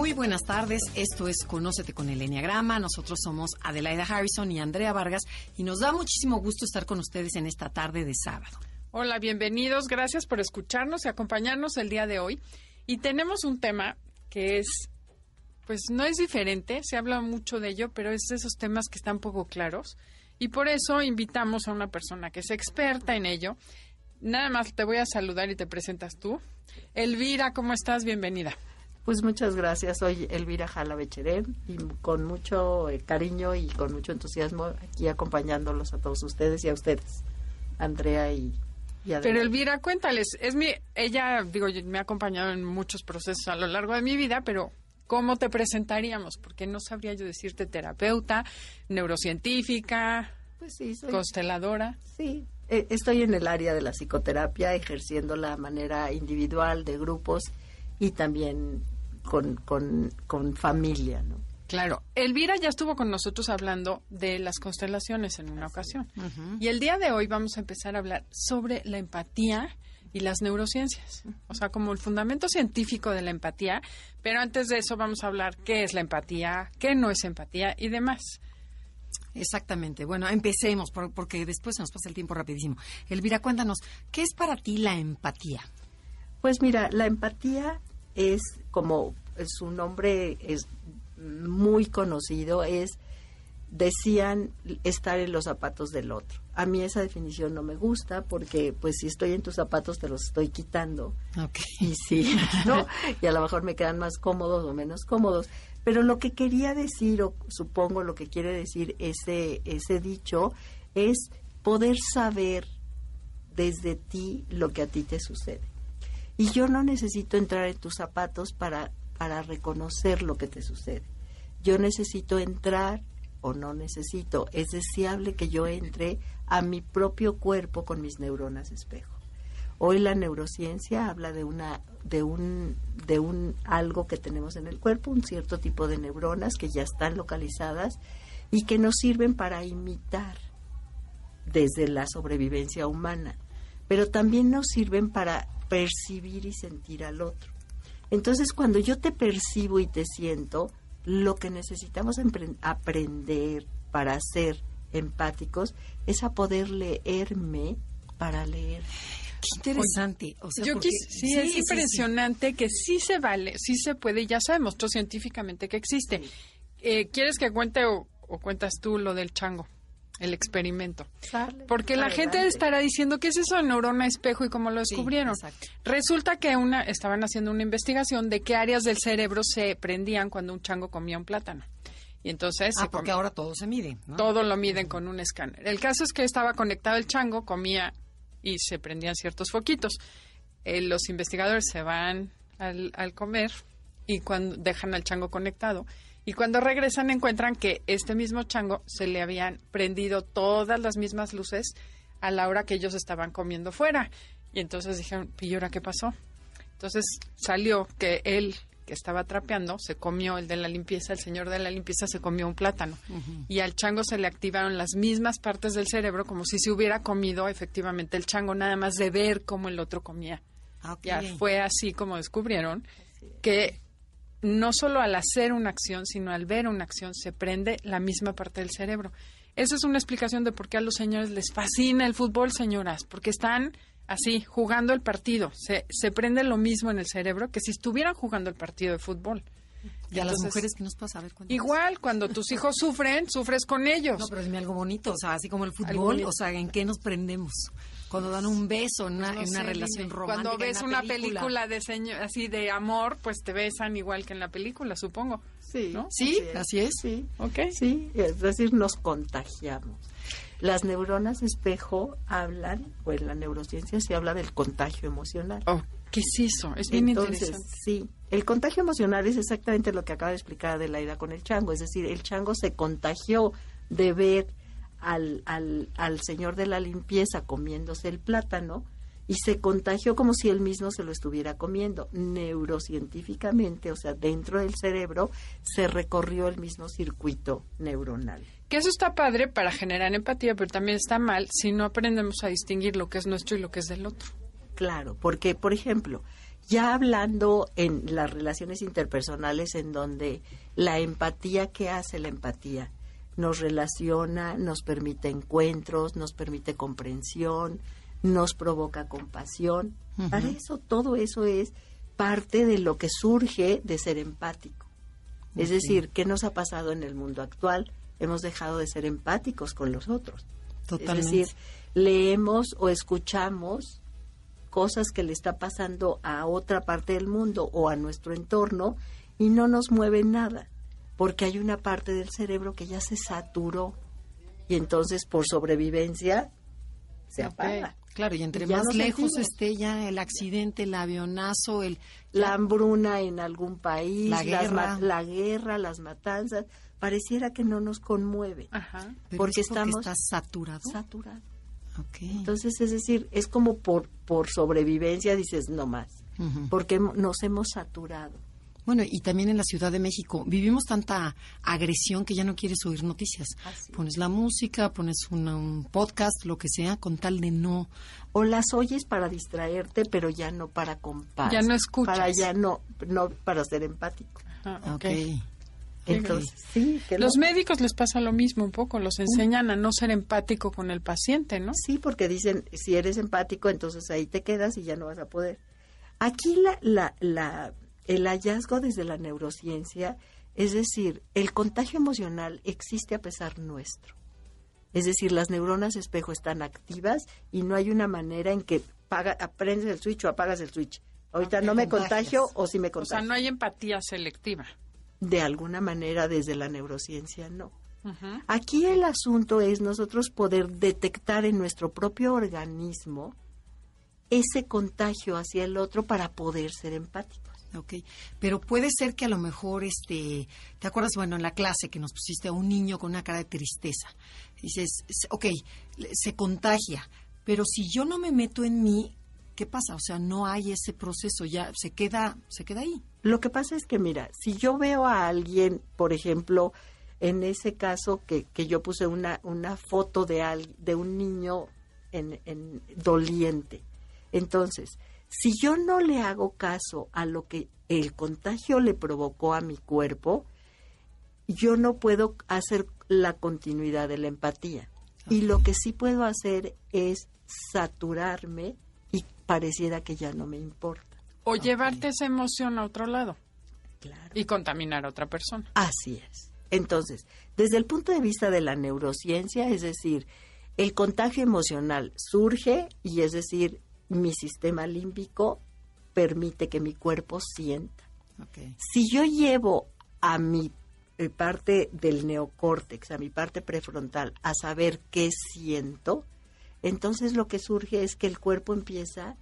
Muy buenas tardes, esto es Conócete con el Enneagrama. Nosotros somos Adelaida Harrison y Andrea Vargas y nos da muchísimo gusto estar con ustedes en esta tarde de sábado. Hola, bienvenidos, gracias por escucharnos y acompañarnos el día de hoy. Y tenemos un tema que es, pues no es diferente, se habla mucho de ello, pero es de esos temas que están poco claros. Y por eso invitamos a una persona que es experta en ello. Nada más te voy a saludar y te presentas tú. Elvira, ¿cómo estás? Bienvenida. Pues muchas gracias. Soy Elvira Jala Becherén y con mucho eh, cariño y con mucho entusiasmo aquí acompañándolos a todos ustedes y a ustedes, Andrea y, y Adela. Pero Elvira, cuéntales, es mi, ella, digo, me ha acompañado en muchos procesos a lo largo de mi vida, pero ¿cómo te presentaríamos? Porque no sabría yo decirte terapeuta, neurocientífica, Pues sí, soy, consteladora. sí, eh, estoy en el área de la psicoterapia, ejerciendo la manera individual de grupos y también con, con, con familia, ¿no? Claro, Elvira ya estuvo con nosotros hablando de las constelaciones en una ocasión. Y el día de hoy vamos a empezar a hablar sobre la empatía y las neurociencias. O sea, como el fundamento científico de la empatía. Pero antes de eso vamos a hablar qué es la empatía, qué no es empatía y demás. Exactamente. Bueno, empecemos por- porque después se nos pasa el tiempo rapidísimo. Elvira, cuéntanos, ¿qué es para ti la empatía? Pues mira, la empatía es como su nombre es muy conocido, es decían estar en los zapatos del otro. A mí esa definición no me gusta porque pues si estoy en tus zapatos te los estoy quitando Ok. y sí, ¿no? Y a lo mejor me quedan más cómodos o menos cómodos. Pero lo que quería decir, o supongo lo que quiere decir ese, ese dicho, es poder saber desde ti lo que a ti te sucede. Y yo no necesito entrar en tus zapatos para, para reconocer lo que te sucede. Yo necesito entrar o no necesito. Es deseable que yo entre a mi propio cuerpo con mis neuronas espejo. Hoy la neurociencia habla de una de un de un algo que tenemos en el cuerpo, un cierto tipo de neuronas que ya están localizadas y que nos sirven para imitar desde la sobrevivencia humana, pero también nos sirven para percibir y sentir al otro. Entonces, cuando yo te percibo y te siento, lo que necesitamos aprender para ser empáticos es a poder leerme para leer. Qué interesante. O sea, Yo porque- quis- sí, es impresionante que sí se vale, sí se puede y ya se demostró científicamente que existe. Eh, ¿Quieres que cuente o, o cuentas tú lo del chango, el experimento? Porque la gente estará diciendo qué es eso de neurona espejo y cómo lo descubrieron. Resulta que una estaban haciendo una investigación de qué áreas del cerebro se prendían cuando un chango comía un plátano. Y entonces Ah, porque ahora todo se mide, ¿no? todo lo miden con un escáner. El caso es que estaba conectado el chango, comía y se prendían ciertos foquitos. Eh, los investigadores se van al, al comer y cuando dejan al chango conectado y cuando regresan encuentran que este mismo chango se le habían prendido todas las mismas luces a la hora que ellos estaban comiendo fuera. Y entonces dijeron, ¿y ahora qué pasó? Entonces salió que él que estaba trapeando se comió el de la limpieza, el señor de la limpieza se comió un plátano y al chango se le activaron las mismas partes del cerebro como si se hubiera comido efectivamente el chango, nada más de ver cómo el otro comía. Ah. Ya fue así como descubrieron que no solo al hacer una acción, sino al ver una acción se prende la misma parte del cerebro. Esa es una explicación de por qué a los señores les fascina el fútbol, señoras, porque están así, jugando el partido. Se, se prende lo mismo en el cerebro que si estuvieran jugando el partido de fútbol. ¿Y a las mujeres qué nos pasa? A ver. Igual, cuando tus hijos sufren, sufres con ellos. No, pero dime algo bonito, o sea, así como el fútbol, o sea, ¿en qué nos prendemos? Cuando dan un beso en una, No en una sé, relación dime. romántica. Cuando ves en una película, de seño- así de amor, pues te besan igual que en la película, supongo. Sí, ¿No? Sí, así es. Sí, ¿Ok? sí, es decir, nos contagiamos. Las neuronas espejo hablan, o en la neurociencia se habla del contagio emocional. Oh, ¿Qué es eso? Es bien Entonces, interesante. sí, el contagio emocional es exactamente lo que acaba de explicar Adelaida con el chango, es decir, el chango se contagió de ver al, al, al señor de la limpieza comiéndose el plátano y se contagió como si él mismo se lo estuviera comiendo. Neurocientíficamente, o sea, dentro del cerebro, se recorrió el mismo circuito neuronal. Que eso está padre para generar empatía, pero también está mal si no aprendemos a distinguir lo que es nuestro y lo que es del otro. Claro, porque, por ejemplo, ya hablando en las relaciones interpersonales en donde la empatía, ¿qué hace la empatía? Nos relaciona, nos permite encuentros, nos permite comprensión, nos provoca compasión. Para eso, todo eso es parte de lo que surge de ser empático. Es decir, ¿qué nos ha pasado en el mundo actual? Hemos dejado de ser empáticos con los otros. Totalmente. Es decir, leemos o escuchamos cosas que le está pasando a otra parte del mundo o a nuestro entorno y no nos mueve nada, porque hay una parte del cerebro que ya se saturó y entonces por sobrevivencia se apaga. Claro, y entre Y más no lejos sentimos. esté ya el accidente, el avionazo, el... La hambruna en algún país, La las guerra. ma- la guerra, las matanzas, pareciera que no nos conmueve, Ajá. Pero porque es estamos está saturado. saturados. Ok. Entonces, es decir, es como por, por sobrevivencia dices no más, Ujú. porque hemo- nos hemos saturado. Bueno, y también en la Ciudad de México vivimos tanta agresión que ya no quieres oír noticias. Así. Pones la música, pones una- un podcast, lo que sea, con tal de no... O las oyes para distraerte, pero ya no para compás. Ya no escuchas. Para ya no, no para ser empático. Ajá, Ok. ok. Entonces, sí, que Los médicos les pasa lo mismo un poco, los enseñan a no ser empático con el paciente, ¿no? Sí, porque dicen, si eres empático, entonces ahí te quedas y ya no vas a poder. Aquí la, la, la, el hallazgo desde la neurociencia, es decir, el contagio emocional existe a pesar nuestro. Es decir, las neuronas espejo están activas y no hay una manera en que paga, aprendes el switch o apagas el switch. Ahorita no me contagio o si me O contagio. sea, no hay empatía selectiva. De alguna manera desde la neurociencia no. Aquí el asunto es nosotros poder detectar en nuestro propio organismo ese contagio hacia el otro para poder ser empáticos. Ok, pero puede ser que a lo mejor, este, ¿te acuerdas, bueno, en la clase que nos pusiste a un niño con una cara de tristeza? Dices, ok, se contagia, pero si yo no me meto en mí, ¿qué pasa? O sea, no hay ese proceso, ya se queda, se queda ahí. Lo que pasa es que, mira, si yo veo a alguien, por ejemplo, en ese caso que, que yo puse una, una foto de, al- de un niño en, en doliente, entonces, si yo no le hago caso a lo que el contagio le provocó a mi cuerpo, yo no puedo hacer la continuidad de la empatía. Y lo que sí puedo hacer es saturarme y pareciera que ya no me importa. O llevarte esa emoción a otro lado Claro. y contaminar a otra persona. Así es. Entonces, desde el punto de vista de la neurociencia, es decir, el contagio emocional surge y es decir, mi sistema límbico permite que mi cuerpo sienta. Si yo llevo a mi eh, parte del neocórtex, a mi parte prefrontal, a saber qué siento, entonces lo que surge es que el cuerpo empieza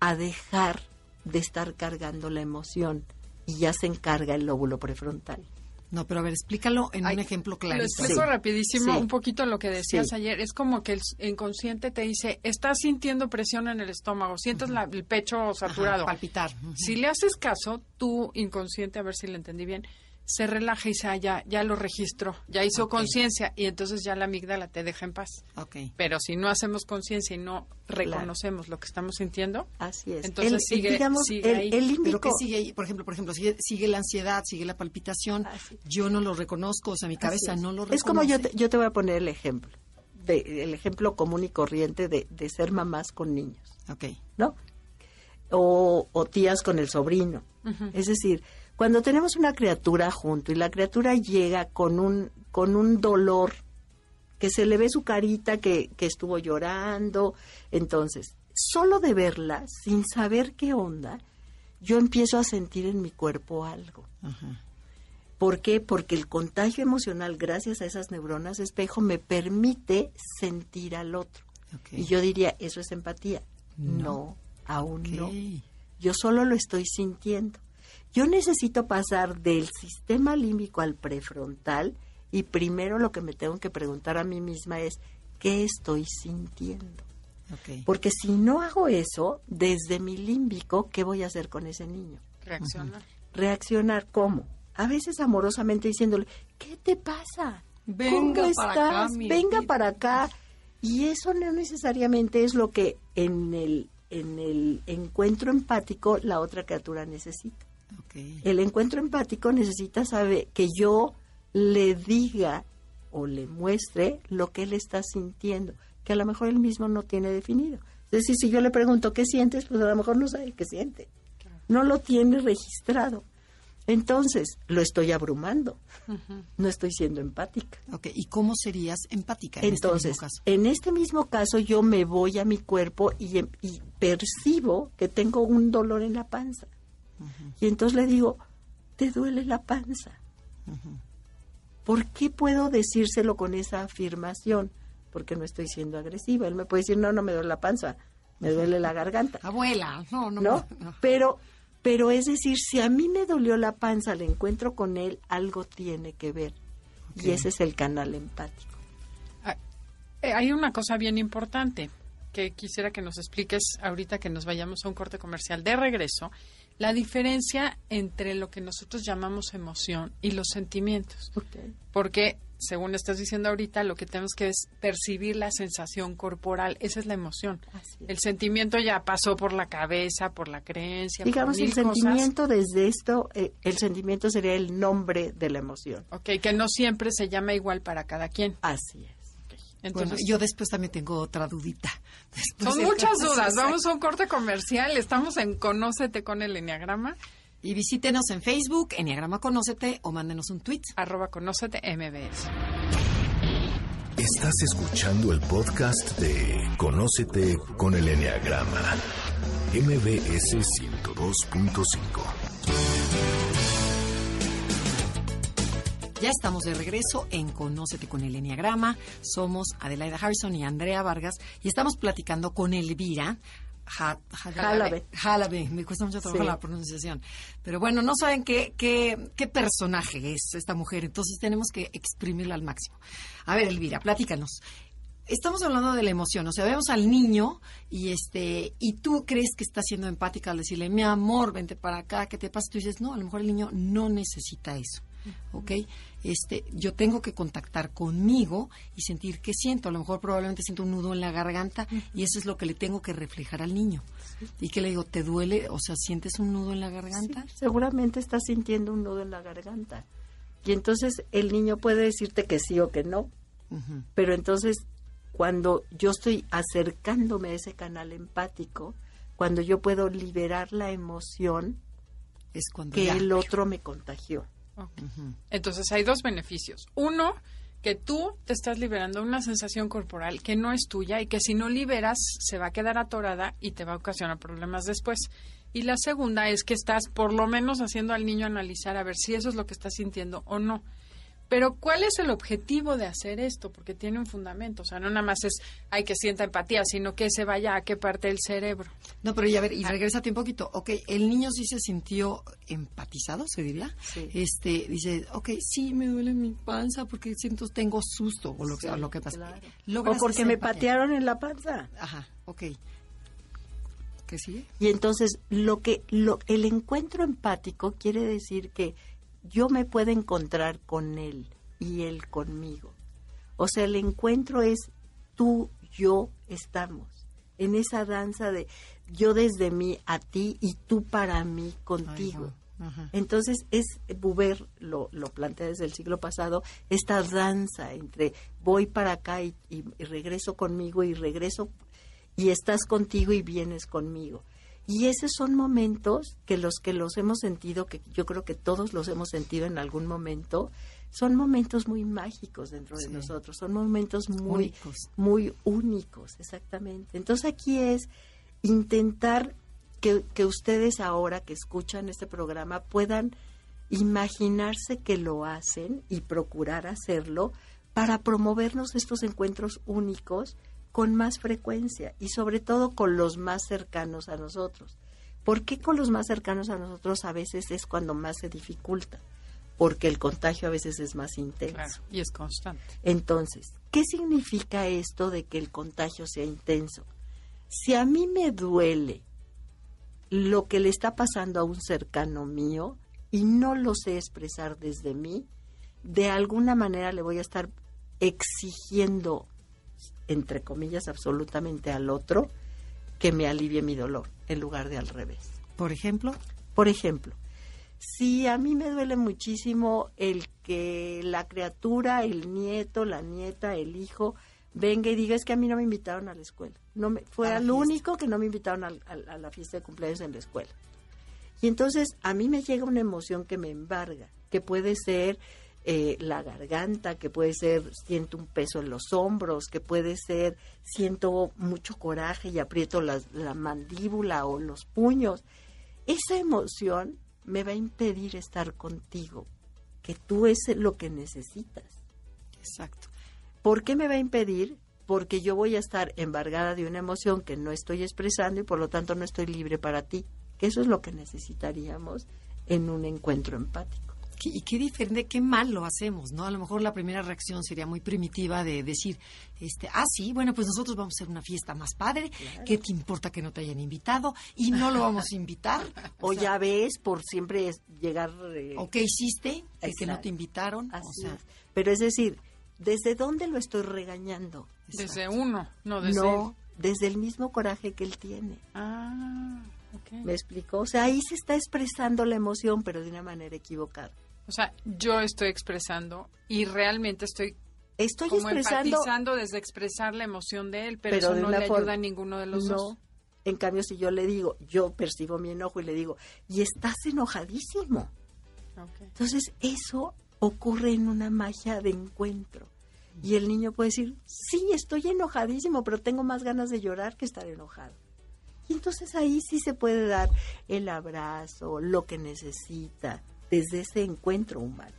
a dejar de estar cargando la emoción y ya se encarga el lóbulo prefrontal. No, pero a ver, explícalo en Ay, un ejemplo Lo clarito. explico Sí. rapidísimo Sí. un poquito lo que decías Sí. ayer. Es como que el inconsciente te dice, estás sintiendo presión en el estómago, sientes la- el pecho Ajá, saturado. palpitar. Ujú. Si le haces caso, tu inconsciente, a ver si le entendí bien, se relaja y dice, ah, ya, ya lo registró, ya hizo conciencia y entonces ya la amígdala te deja en paz. Ok. Pero si no hacemos conciencia y no reconocemos lo que estamos sintiendo, Así es. Entonces El- sigue- digamos, sigue el, ahí. el Pero límbico- ¿qué sigue ahí? Por ejemplo, por ejemplo, sigue, sigue la ansiedad, sigue la palpitación. Es. Yo no lo reconozco, o sea, mi cabeza no lo reconoce. Es como yo te, yo te voy a poner el ejemplo, de, el ejemplo común y corriente de, de ser mamás con niños, Ok. ¿no? O, o tías con el sobrino. Es decir, cuando tenemos una criatura junto y la criatura llega con un, con un dolor, que se le ve su carita que, que estuvo llorando, entonces, solo de verla, sin saber qué onda, yo empiezo a sentir en mi cuerpo algo. Ajá. ¿Por qué? Porque el contagio emocional, gracias a esas neuronas espejo, me permite sentir al otro. Y yo diría, ¿eso es empatía? No. No, aún no. yo solo lo estoy sintiendo. Yo necesito pasar del sistema límbico al prefrontal y primero lo que me tengo que preguntar a mí misma es, ¿qué estoy sintiendo? Porque si no hago eso, desde mi límbico, ¿qué voy a hacer con ese niño? Reaccionar. Reaccionar, ¿cómo? A veces amorosamente diciéndole, ¿qué te pasa? Venga ¿Cómo para estás? acá, Venga vida". para acá. Y eso no necesariamente es lo que en el, en el encuentro empático la otra criatura necesita. El encuentro empático necesita saber que yo le diga o le muestre lo que él está sintiendo, que a lo mejor él mismo no tiene definido. Es decir, si yo le pregunto qué sientes, pues a lo mejor no sabe qué siente. No lo tiene registrado. Entonces, lo estoy abrumando. No estoy siendo empática. Ok, ¿y cómo serías empática en Entonces, este mismo caso? en este mismo caso yo me voy a mi cuerpo y, em- y percibo que tengo un dolor en la panza. Y entonces le digo, ¿te duele la panza? ¿Por qué puedo decírselo con esa afirmación? Porque no estoy siendo agresiva. Él me puede decir, no, no me duele la panza, me duele la garganta. Abuela, no, no. ¿no? no. Pero, pero es decir, si a mí me dolió la panza al encuentro con él, algo tiene que ver. Y ese es el canal empático. Ah, eh, Hay una cosa bien importante que quisiera que nos expliques ahorita que nos vayamos a un corte comercial de regreso, la diferencia entre lo que nosotros llamamos emoción y los sentimientos. Porque, según estás diciendo ahorita, lo que tenemos que es percibir la sensación corporal, esa es la emoción. Es. El sentimiento ya pasó por la cabeza, por la creencia, Digamos, por el cosas. sentimiento desde esto, eh, el sentimiento sería el nombre de la emoción. Ok, que no siempre se llama igual para cada quien. Así es. Entonces, bueno, yo después también tengo otra dudita. Después Son muchas dudas. Vamos a un corte comercial. Estamos en Conócete con el Enneagrama, Y visítenos en Facebook, Enneagrama Conócete, o mándenos un tweet. arroba Conócete MBS. Estás escuchando el podcast de Conócete con el Enneagrama. MBS 102.5. Ya estamos de regreso en Conócete con el Enneagrama. Somos Adelaida Harrison y Andrea Vargas y estamos platicando con Elvira. Jalabe. Jalabe. me cuesta mucho trabajo Sí. la pronunciación. Pero bueno, no saben qué, qué, qué personaje es esta mujer, entonces tenemos que exprimirla al máximo. A ver, Elvira, platícanos. Estamos hablando de la emoción, o sea, vemos al niño y este y tú crees que está siendo empática al decirle, mi amor, vente para acá, ¿qué te pasa? Tú dices, no, a lo mejor el niño no necesita eso, ¿ok? Este, yo tengo que contactar conmigo y sentir qué siento. A lo mejor probablemente siento un nudo en la garganta y eso es lo que le tengo que reflejar al niño. Y que le digo, ¿te duele? O sea, ¿sientes un nudo en la garganta? Seguramente está sintiendo un nudo en la garganta. Y entonces el niño puede decirte que sí o que no. Pero entonces, cuando yo estoy acercándome a ese canal empático, cuando yo puedo liberar la emoción Es cuando que el otro me contagió. Entonces hay dos beneficios. Uno, que tú te estás liberando una sensación corporal que no es tuya y que si no liberas se va a quedar atorada y te va a ocasionar problemas después. Y la segunda es que estás por lo menos haciendo al niño analizar a ver si eso es lo que está sintiendo o no. Pero ¿cuál es el objetivo de hacer esto? Porque tiene un fundamento. O sea, no nada más es hay que sienta empatía, sino que se vaya a qué parte del cerebro. No, pero ya a ver, y regrésate un poquito. Ok, el niño sí se sintió empatizado, se diría. Sí. Este, dice, ok, sí, me duele mi panza porque siento, tengo susto o lo que, o lo que pasa. claro. O porque me empatía. patearon en la panza. Ajá, ok. ¿Qué sigue? Y entonces lo que lo, el encuentro empático quiere decir que yo me puedo encontrar con él y él conmigo. O sea, el encuentro es tú, yo estamos en esa danza de yo desde mí a ti y tú para mí contigo. Ay. Entonces es Buber lo, lo plantea desde el siglo pasado esta danza entre voy para acá y, y- y regreso conmigo y regreso y estás contigo y vienes conmigo. Y esos son momentos que los que los hemos sentido, que yo creo que todos los hemos sentido en algún momento, son momentos muy mágicos dentro de nosotros, son momentos muy Únicos. muy únicos, exactamente. Entonces aquí es intentar que, que ustedes ahora que escuchan este programa puedan imaginarse que lo hacen y procurar hacerlo para promovernos estos encuentros únicos con más frecuencia y sobre todo con los más cercanos a nosotros. ¿Por qué con los más cercanos a nosotros a veces es cuando más se dificulta? Porque el contagio a veces es más intenso. Claro, y es constante. Entonces, ¿qué significa esto de que el contagio sea intenso? Si a mí me duele lo que le está pasando a un cercano mío y no lo sé expresar desde mí, de alguna manera le voy a estar exigiendo, entre comillas, absolutamente al otro que me alivie mi dolor, en lugar de al revés. Por ejemplo, Por ejemplo, si a mí me duele muchísimo el que la criatura, el nieto, la nieta, el hijo, venga y diga es que a mí no me invitaron a la escuela. No me, fue A al único que no me invitaron al- al- a, la fiesta de cumpleaños en la escuela. Y entonces a mí me llega una emoción que me embarga, que puede ser eh, la garganta, que puede ser siento un peso en los hombros, que puede ser siento mucho coraje y aprieto las- la mandíbula o los puños. Esa emoción me va a impedir estar contigo, que tú es lo que necesitas. exacto. ¿Por qué me va a impedir? Porque yo voy a estar embargada de una emoción que no estoy expresando y por lo tanto no estoy libre para ti. Que eso es lo que necesitaríamos en un encuentro empático. Qué- Y qué diferente, qué mal lo hacemos, ¿no? A lo mejor la primera reacción sería muy primitiva de decir, este, ah, sí, bueno, pues nosotros vamos a hacer una fiesta más padre, ¿qué te importa que no te hayan invitado? Y no lo vamos a invitar. O ya ves, por siempre es llegar... eh, ¿O qué hiciste? Que, que no te invitaron. así o sea, es. Pero es decir, ¿desde dónde lo estoy regañando? Desde uno, no desde no, él. desde el mismo coraje que él tiene. Ah, ok. ¿Me explico? O sea, ahí se está expresando la emoción, pero de una manera equivocada. O sea, yo estoy expresando y realmente estoy Estoy como expresando... empatizando desde expresar la emoción de él, pero, Pero eso no le forma- ayuda a ninguno de los no. dos. En cambio, si yo le digo, yo percibo mi enojo y le digo, y estás enojadísimo. Entonces, eso ocurre en una magia de encuentro. Y el niño puede decir, sí, estoy enojadísimo, pero tengo más ganas de llorar que estar enojado. Y entonces ahí sí se puede dar el abrazo, lo que necesita, desde ese encuentro humano.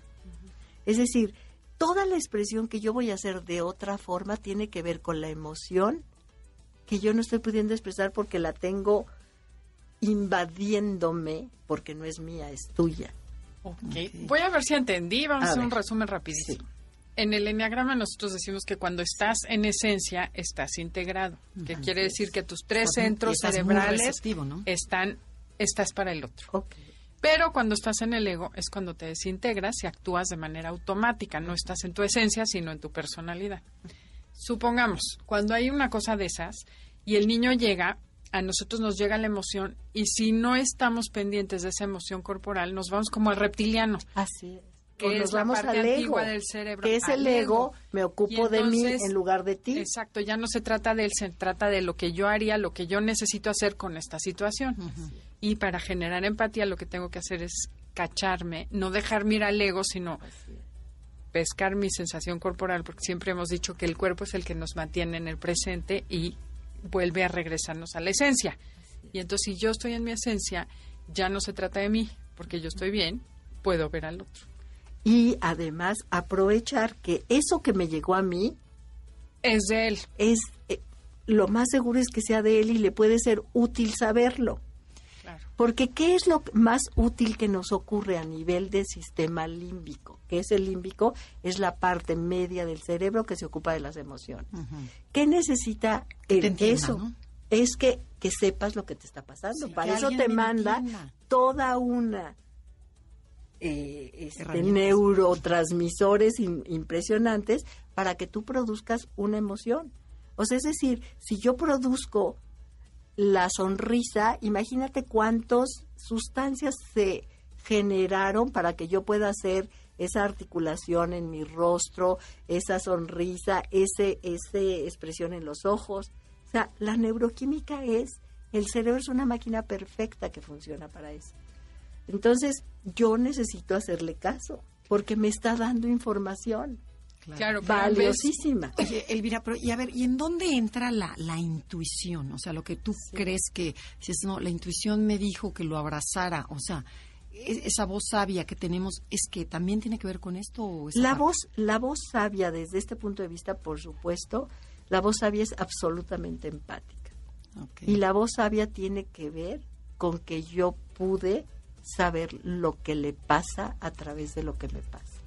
Es decir, toda la expresión que yo voy a hacer de otra forma tiene que ver con la emoción que yo no estoy pudiendo expresar porque la tengo invadiéndome, porque no es mía, es tuya. Ok. Voy a ver si entendí. Vamos a, A hacer un resumen rapidísimo. En el enneagrama nosotros decimos que cuando estás en esencia estás integrado, que quiere decir que tus tres centros cerebrales están estás para el otro. Ok. Pero cuando estás en el ego es cuando te desintegras y actúas de manera automática, no estás en tu esencia, sino en tu personalidad. Supongamos, cuando hay una cosa de esas y el niño llega, a nosotros nos llega la emoción y si no estamos pendientes de esa emoción corporal, nos vamos como al reptiliano. Así es. Que O es la parte al ego, antigua del cerebro, que es el ego, ego. me ocupo de mí en lugar de ti. Exacto, ya no se trata de él, se trata de lo que yo haría, lo que yo necesito hacer con esta situación. Y para generar empatía lo que tengo que hacer es cacharme, no dejar mirar al ego, sino pescar mi sensación corporal, porque siempre hemos dicho que el cuerpo es el que nos mantiene en el presente y vuelve a regresarnos a la esencia. Y entonces si yo estoy en mi esencia, ya no se trata de mí, porque yo estoy bien, puedo ver al otro. Y además aprovechar que eso que me llegó a mí Es de él. es eh, lo más seguro es que sea de él y le puede ser útil saberlo. Claro. Porque ¿qué es lo más útil que nos ocurre a nivel del sistema límbico? Que es el límbico, es la parte media del cerebro que se ocupa de las emociones. ¿Qué necesita el- entienda, eso? ¿no? Es que, que sepas lo que te está pasando. Sí, Para eso te manda entienda. toda una eh, este, neurotransmisores im- impresionantes para que tú produzcas una emoción. O sea, es decir, si yo produzco la sonrisa, imagínate cuántas sustancias se generaron para que yo pueda hacer esa articulación en mi rostro, esa sonrisa, ese, ese expresión en los ojos. O sea, la neuroquímica es, el cerebro es una máquina perfecta que funciona para eso. Entonces, yo necesito hacerle caso, porque me está dando información Claro, valiosísima. Oye, Elvira, pero y a ver, ¿y en dónde entra la, la intuición? O sea, lo que tú crees que, dices, no, la intuición me dijo que lo abrazara, o sea, e- esa voz sabia que tenemos, ¿es que también tiene que ver con esto? O La parte? voz, la voz sabia, desde este punto de vista, por supuesto, la voz sabia es absolutamente empática. Y la voz sabia tiene que ver con que yo pude saber lo que le pasa a través de lo que me pasa.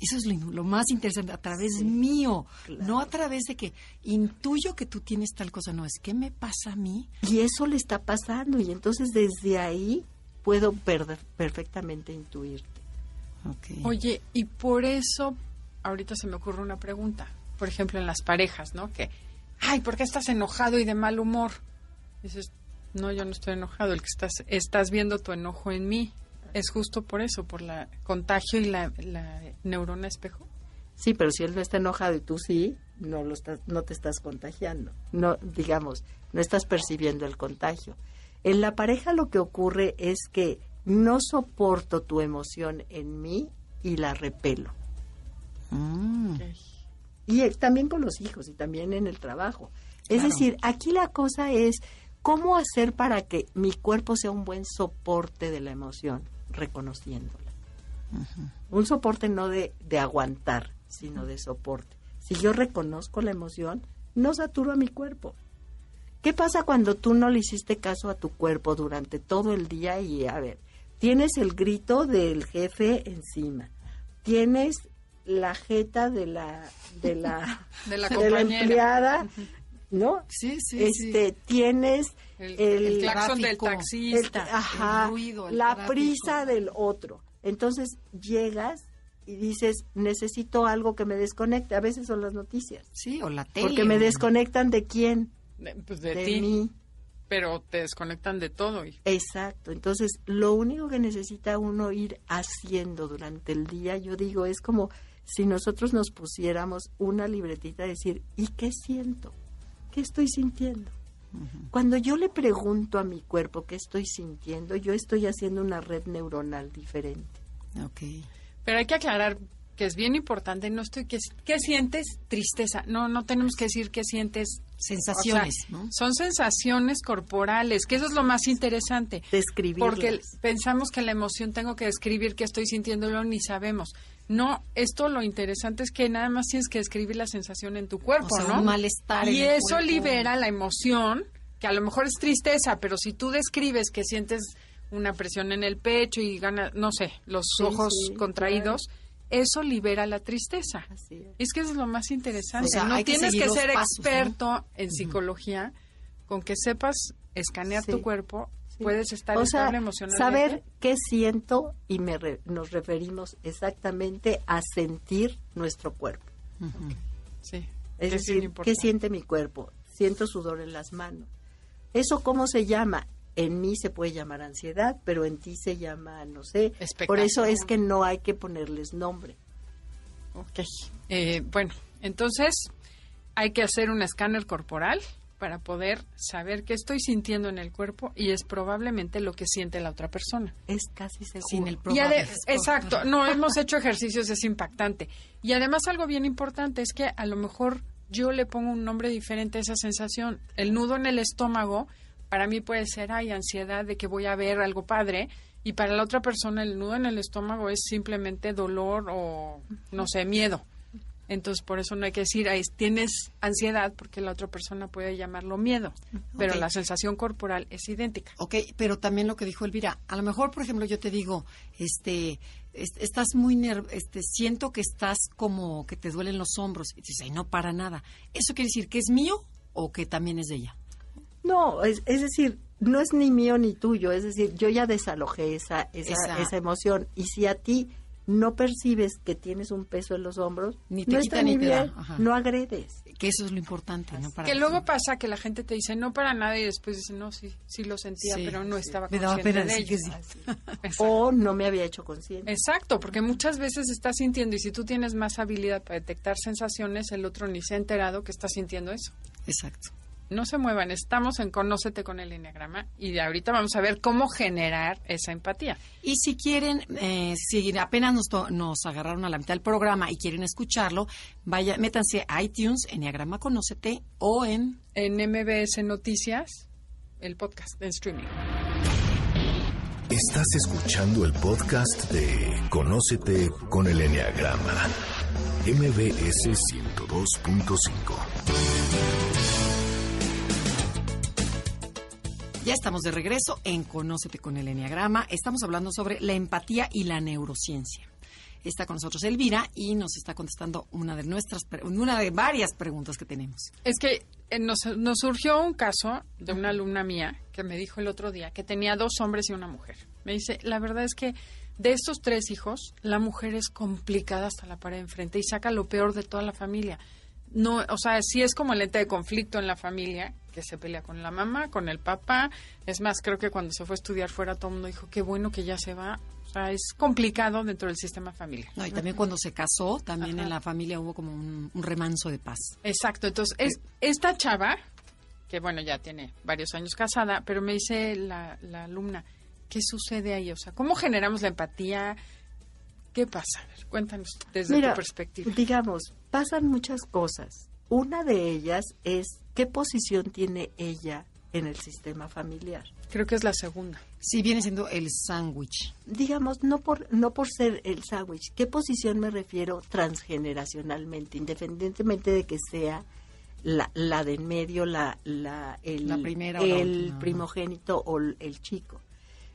Eso es lo, lo más interesante, a través mío, no a través de que intuyo que tú tienes tal cosa, no, es que me pasa a mí. Y eso le está pasando y entonces desde ahí puedo perfectamente intuirte. Oye, y por eso ahorita se me ocurre una pregunta, por ejemplo en las parejas, ¿no? Que, ay, ¿por qué estás enojado y de mal humor? Dices, no, yo no estoy enojado, el que estás, estás viendo tu enojo en mí. Es justo por eso, por la contagio y la, neurona espejo. Sí, pero si él no está enojado y tú sí, no lo estás, no te estás contagiando. No, digamos, no estás percibiendo el contagio. En la pareja lo que ocurre es que no soporto tu emoción en mí y la repelo. Mm. Y también con los hijos y también en el trabajo. Es decir, aquí la cosa es cómo hacer para que mi cuerpo sea un buen soporte de la emoción reconociéndola. Un soporte no de, de aguantar, sino de soporte. Si yo reconozco la emoción, no saturo a mi cuerpo. ¿Qué pasa cuando tú no le hiciste caso a tu cuerpo durante todo el día y, a ver, tienes el grito del jefe encima, tienes la jeta de la de la de la, empleada, ¿no? Sí, sí, este, tienes el, claxon del taxista, ajá, ruido, la prisa del otro. Entonces llegas y dices, necesito algo que me desconecte. A veces son las noticias. Sí, o la tele. Porque me desconectan de quién? De, pues de, ti. Mí. Pero te desconectan de todo. Exacto. Entonces, lo único que necesita uno ir haciendo durante el día, yo digo, es como si nosotros nos pusiéramos una libretita a decir, ¿y qué siento? ¿Qué estoy sintiendo? Cuando yo le pregunto a mi cuerpo qué estoy sintiendo, yo estoy haciendo una red neuronal diferente. Okay. Pero hay que aclarar que es bien importante, no estoy que ¿qué sientes? Tristeza. No, no tenemos que decir qué sientes sensaciones, Son sensaciones corporales, que eso es lo más interesante. Describirlas. Porque pensamos que la emoción tengo que describir que estoy sintiéndolo ni sabemos. No, esto lo interesante es que nada más tienes que describir la sensación en tu cuerpo, ¿no? malestar. Y eso libera la emoción, que a lo mejor es tristeza, pero si tú describes que sientes una presión en el pecho y gana, no sé, los ojos contraídos, eso libera la tristeza. es. que eso es lo más interesante. no tienes que, ser experto en psicología, con que sepas escanear tu cuerpo puedes estar o emocionalmente. Saber qué siento y me nos referimos exactamente a sentir nuestro cuerpo. Sí. Es decir, ¿qué siente mi cuerpo? Siento sudor en las manos. ¿Eso cómo se llama? En mí se puede llamar ansiedad, pero en ti se llama, no sé. Por eso es que no hay que ponerles nombre. Ok. Eh, bueno, entonces hay que hacer un escáner corporal para poder saber qué estoy sintiendo en el cuerpo y es probablemente lo que siente la otra persona. Es casi seguro. Sin el exacto, no, hemos hecho ejercicios, es impactante. Y además algo bien importante es que a lo mejor yo le pongo un nombre diferente a esa sensación. El nudo en el estómago para mí puede ser, hay ansiedad de que voy a ver algo padre, y para la otra persona el nudo en el estómago es simplemente dolor o, no sé, miedo. Entonces, por eso no hay que decir, ahí tienes ansiedad, porque la otra persona puede llamarlo miedo, pero la sensación corporal es idéntica. Ok, pero también lo que dijo Elvira, a lo mejor, por ejemplo, yo te digo, este, estás muy nervioso, este, siento que estás como que te duelen los hombros, y dices, ay, no para nada. ¿Eso quiere decir que es mío o que también es de ella? No, es, es decir, no es ni mío ni tuyo, es decir, yo ya desalojé esa, esa, esa emoción, y si a ti no percibes que tienes un peso en los hombros, ni te no quita ni te da. no agredes. Que eso es lo importante, ¿no? que luego pasa que la gente te dice no para nada y después dice no, sí, sí lo sentía, pero no estaba me daba pena de ello. o no me había hecho consciente. Exacto, porque muchas veces estás sintiendo y si tú tienes más habilidad para detectar sensaciones, el otro ni se ha enterado que está sintiendo eso. Exacto no se muevan, estamos en Conócete con el Enneagrama y de ahorita vamos a ver cómo generar esa empatía. Y si quieren, eh, si apenas nos, nos agarraron a la mitad del programa y quieren escucharlo, vaya, métanse a iTunes, Enneagrama Conócete o en... En MBS Noticias, el podcast en streaming. Estás escuchando el podcast de Conócete con el Enneagrama, MBS 102.5. Ya estamos de regreso en Conócete con el Enneagrama. Estamos hablando sobre la empatía y la neurociencia. Está con nosotros Elvira y nos está contestando una de nuestras, una de varias preguntas que tenemos. Es que eh, nos, nos surgió un caso de una alumna mía que me dijo el otro día que tenía dos hombres y una mujer. Me dice, la verdad es que de estos tres hijos, la mujer es complicada hasta la pared enfrente y saca lo peor de toda la familia. No, o sea, sí es como el ente de conflicto en la familia, que se pelea con la mamá, con el papá. Es más, creo que cuando se fue a estudiar fuera todo el mundo dijo, qué bueno que ya se va. O sea, es complicado dentro del sistema familiar. No, y también cuando se casó, también en la familia hubo como un, remanso de paz. Exacto, entonces es, esta chava, que bueno, ya tiene varios años casada, pero me dice la, la alumna, ¿Qué sucede ahí? O sea, ¿cómo generamos la empatía? ¿Qué pasa? cuéntanos desde tu perspectiva. Digamos, pasan muchas cosas. Una de ellas es qué posición tiene ella en el sistema familiar. Creo que es la segunda. Sí, viene siendo el sándwich. Digamos, no por, no por ser el sándwich. ¿Qué posición me refiero transgeneracionalmente, independientemente de que sea la, la de en medio, la, la, el, primera el primogénito o el chico?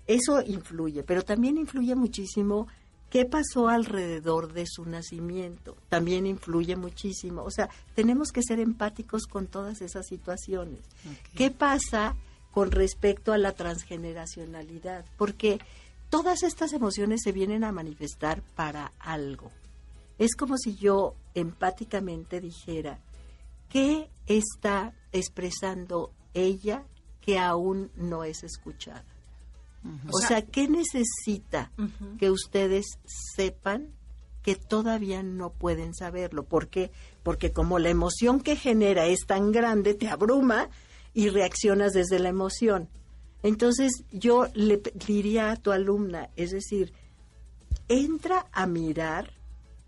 Eso influye, pero también influye muchísimo qué pasó alrededor de su nacimiento. También influye muchísimo. O sea, tenemos que ser empáticos con todas esas situaciones. ¿Qué pasa con respecto a la transgeneracionalidad? Porque todas estas emociones se vienen a manifestar para algo. Es como si yo empáticamente dijera, ¿qué está expresando ella que aún no es escuchada? O sea, ¿qué necesita que ustedes sepan que todavía no pueden saberlo? ¿Por qué? Porque como la emoción que genera es tan grande, te abruma y reaccionas desde la emoción. Entonces yo le diría a tu alumna, es decir, entra a mirar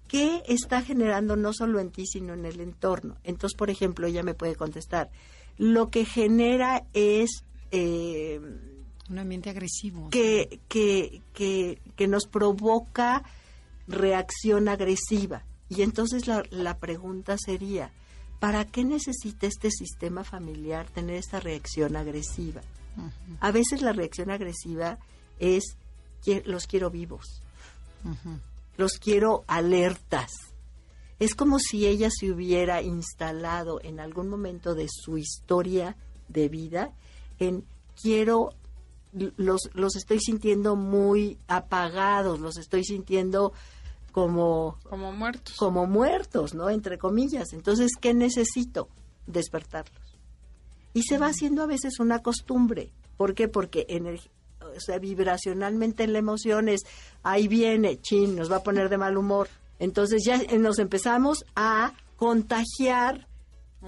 qué está generando no solo en ti, sino en el entorno. Entonces, por ejemplo, ella me puede contestar, lo que genera es... Eh, un ambiente agresivo. Que, que, que, que nos provoca reacción agresiva. Y entonces la, la pregunta sería, ¿para qué necesita este sistema familiar tener esta reacción agresiva? A veces la reacción agresiva es, los quiero vivos, los quiero alertas. Es como si ella se hubiera instalado en algún momento de su historia de vida en quiero los, los estoy sintiendo muy apagados, los estoy sintiendo como... Como muertos. Como muertos, ¿no? Entre comillas. Entonces, ¿qué necesito? Despertarlos. Y se va haciendo a veces una costumbre. ¿Por qué? Porque o sea, vibracionalmente la emoción es, ahí viene, chin, nos va a poner de mal humor. Entonces ya nos empezamos a contagiar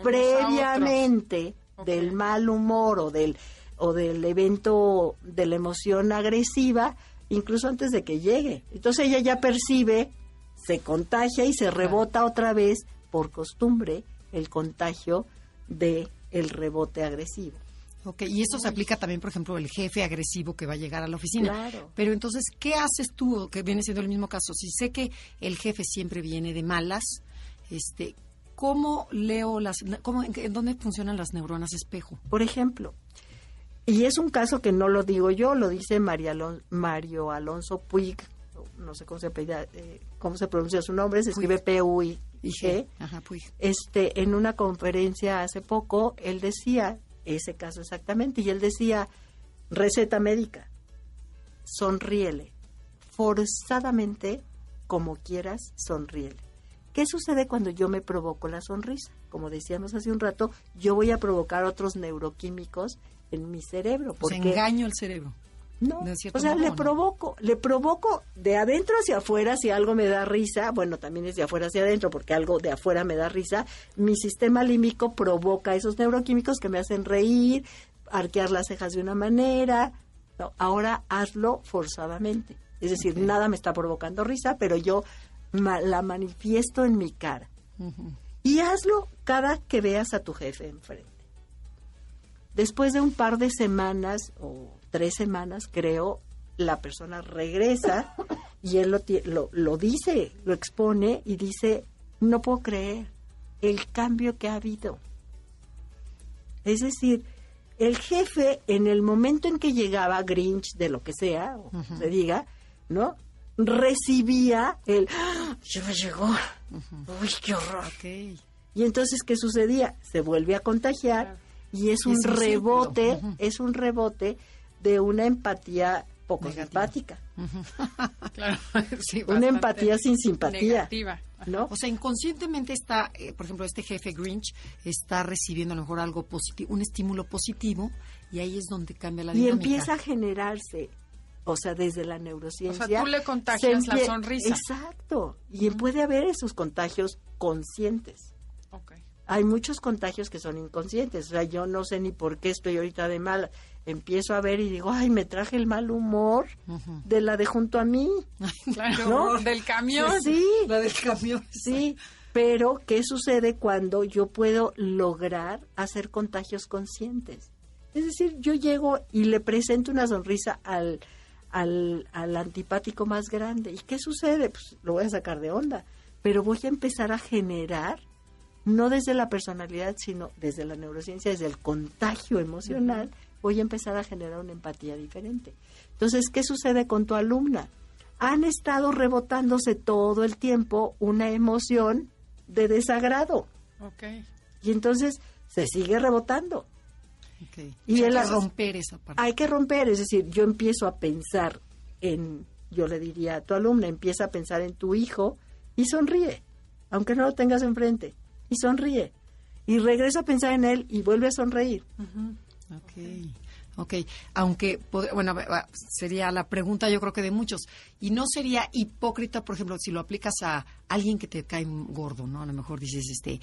previamente del mal humor o del o del evento de la emoción agresiva, incluso antes de que llegue. Entonces ella ya percibe, se contagia y se rebota otra vez por costumbre el contagio de el rebote agresivo. Ok, y esto se aplica también, por ejemplo, el jefe agresivo que va a llegar a la oficina. Claro. Pero entonces, ¿qué haces tú, que viene siendo el mismo caso? Si sé que el jefe siempre viene de malas, este, ¿cómo leo las, cómo, en dónde funcionan las neuronas espejo? Por ejemplo, y es un caso que no lo digo yo, lo dice Mario Alonso Puig, no sé cómo se, eh, cómo se pronuncia su nombre, se escribe P-U-I-G. Este, en una conferencia hace poco, él decía, ese caso exactamente, y él decía, receta médica, sonríele, forzadamente, como quieras, sonríele. ¿Qué sucede cuando yo me provoco la sonrisa? Como decíamos hace un rato, yo voy a provocar otros neuroquímicos en mi cerebro. Porque engaño el cerebro. No, o sea, le provoco, le provoco de adentro hacia afuera si algo me da risa, bueno, también es de afuera hacia adentro porque algo de afuera me da risa, mi sistema límbico provoca esos neuroquímicos que me hacen reír, arquear las cejas de una manera, ahora hazlo forzadamente. Es decir, nada me está provocando risa, pero yo la manifiesto en mi cara. Y hazlo cada que veas a tu jefe enfrente. Después de un par de semanas o tres semanas, creo, la persona regresa y él lo, lo, dice, lo expone y dice, no puedo creer el cambio que ha habido. Es decir, el jefe, en el momento en que llegaba Grinch, de lo que sea, o se diga, ¿no? Recibía el, ¡Ah! ya me llegó, uy, qué horror. Y entonces, ¿qué sucedía? Se vuelve a contagiar y es un Es rebote, círculo. Es un rebote de una empatía poco Negativa. simpática, Claro, sí, una empatía sin simpatía, Negativa. ¿no? O sea, inconscientemente está, eh, por ejemplo, este jefe Grinch está recibiendo a lo mejor algo positivo, un estímulo positivo, y ahí es donde cambia la y dinámica. empieza a generarse, o sea, desde la neurociencia. O sea, tú le contagias la sonrisa. Exacto. Y puede haber esos contagios conscientes. Ok. Hay muchos contagios que son inconscientes. O sea, yo no sé ni por qué estoy ahorita de mal. Empiezo a ver y digo, ay, me traje el mal humor de la de junto a mí. Claro, ¿No? del camión. Sí, La del camión. sí. Pero, ¿qué sucede cuando yo puedo lograr hacer contagios conscientes? Es decir, yo llego y le presento una sonrisa al, al, al antipático más grande. ¿Y qué sucede? Pues lo voy a sacar de onda. Pero voy a empezar a generar, no desde la personalidad, sino desde la neurociencia, desde el contagio emocional, voy a empezar a generar una empatía diferente. Entonces, ¿qué sucede con tu alumna? Han estado rebotándose todo el tiempo una emoción de desagrado. Ok. Y entonces se sigue rebotando. Ok. Y Hay que romper esa parte. Hay que romper, es decir, yo empiezo a pensar en, yo le diría a tu alumna, empieza a pensar en tu hijo y sonríe, aunque no lo tengas enfrente, y sonríe. Y regresa a pensar en él y vuelve a sonreír. Ok, ok. Aunque, bueno, sería la pregunta yo creo que de muchos. Y no sería hipócrita, por ejemplo, si lo aplicas a alguien que te cae gordo, ¿no? A lo mejor dices, este,